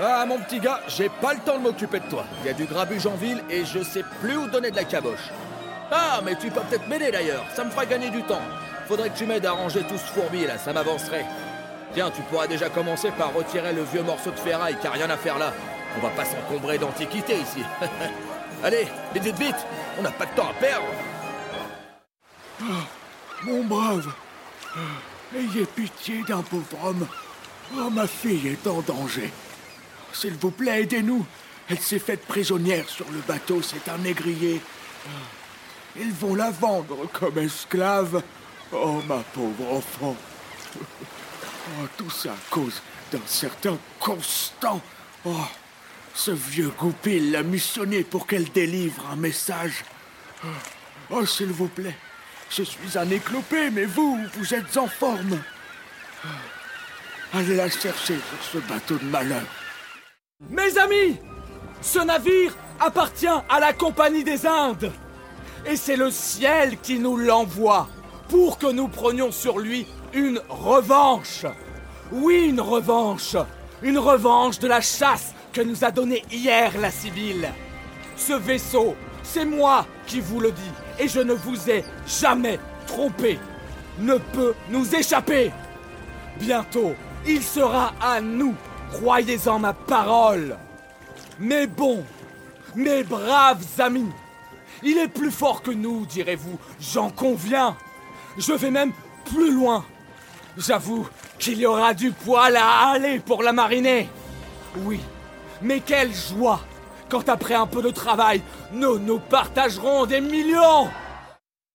Ah, mon petit gars, j'ai pas le temps de m'occuper de toi. Il y a du grabuge en ville et je sais plus où donner de la caboche. Ah, mais tu peux peut-être m'aider d'ailleurs, ça me fera gagner du temps. Faudrait que tu m'aides à ranger tout ce fourbi là, ça m'avancerait. Tiens, tu pourras déjà commencer par retirer le vieux morceau de ferraille, car rien à faire là. On va pas s'encombrer d'antiquité ici. Allez, vite, vite, On n'a pas de temps à perdre Mon brave, ayez pitié d'un pauvre homme. Oh, ma fille est en danger. S'il vous plaît, aidez-nous. Elle s'est faite prisonnière sur le bateau, c'est un négrier. Ils vont la vendre comme esclave. Oh, ma pauvre enfant. Oh, tout ça à cause d'un certain Constant. Oh, ce vieux goupil l'a missionné pour qu'elle délivre un message. Oh, s'il vous plaît. Je suis un éclopé, mais vous, vous êtes en forme. Allez la chercher sur ce bateau de malheur. Mes amis, ce navire appartient à la Compagnie des Indes. Et c'est le ciel qui nous l'envoie pour que nous prenions sur lui une revanche. Oui, une revanche. Une revanche de la chasse que nous a donnée hier la Sibylle. Ce vaisseau, c'est moi qui vous le dis, et je ne vous ai jamais trompé. Ne peut nous échapper. Bientôt, il sera à nous. Croyez-en ma parole. Mais bon, mes braves amis, il est plus fort que nous, direz-vous, j'en conviens. Je vais même plus loin. J'avoue qu'il y aura du poil à aller pour la mariner. Oui, mais quelle joie quand après un peu de travail, nous nous partagerons des millions